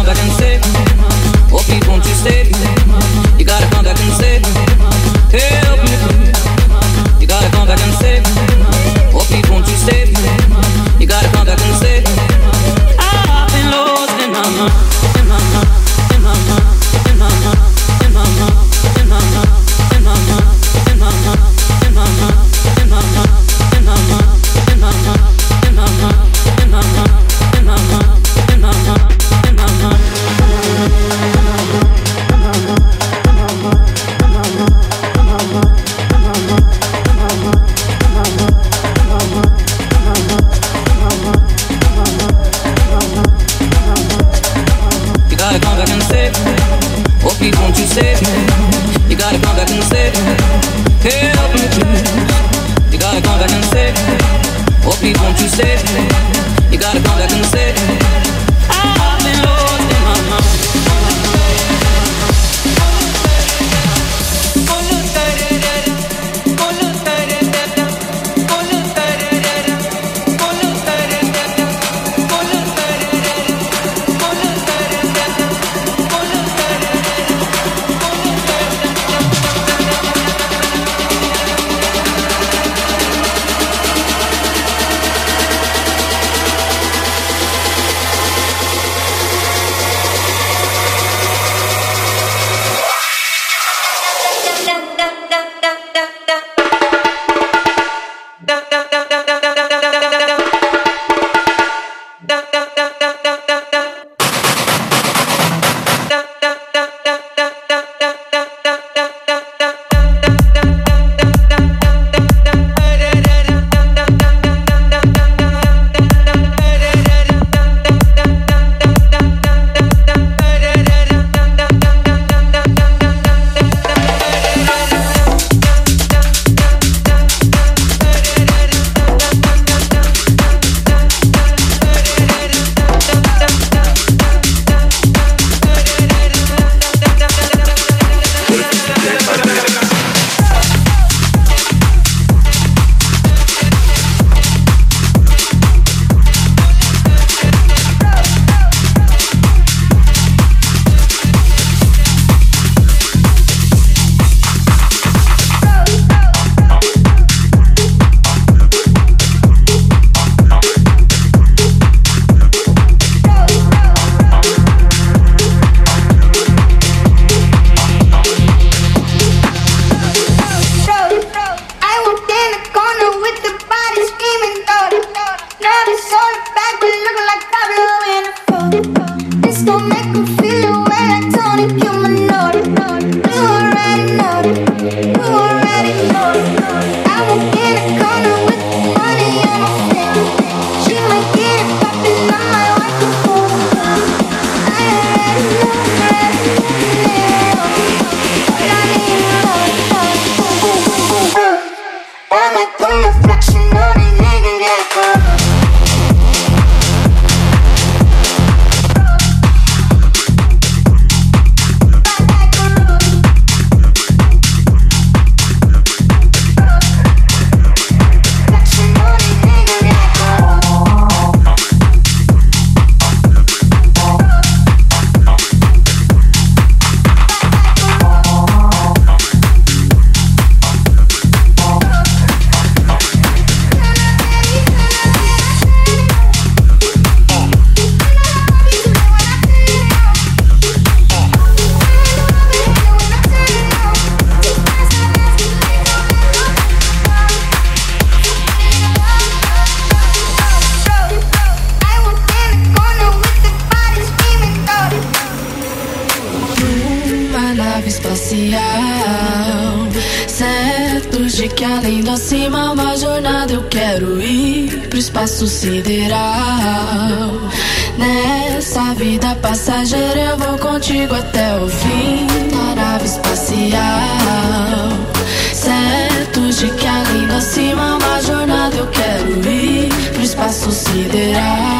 come back and save me? Or keep on to save me? You gotta come back and save me. save? What please won't you save? You gotta come back and save. Nave espacial. Certo de que além da cima uma jornada eu quero ir pro espaço sideral.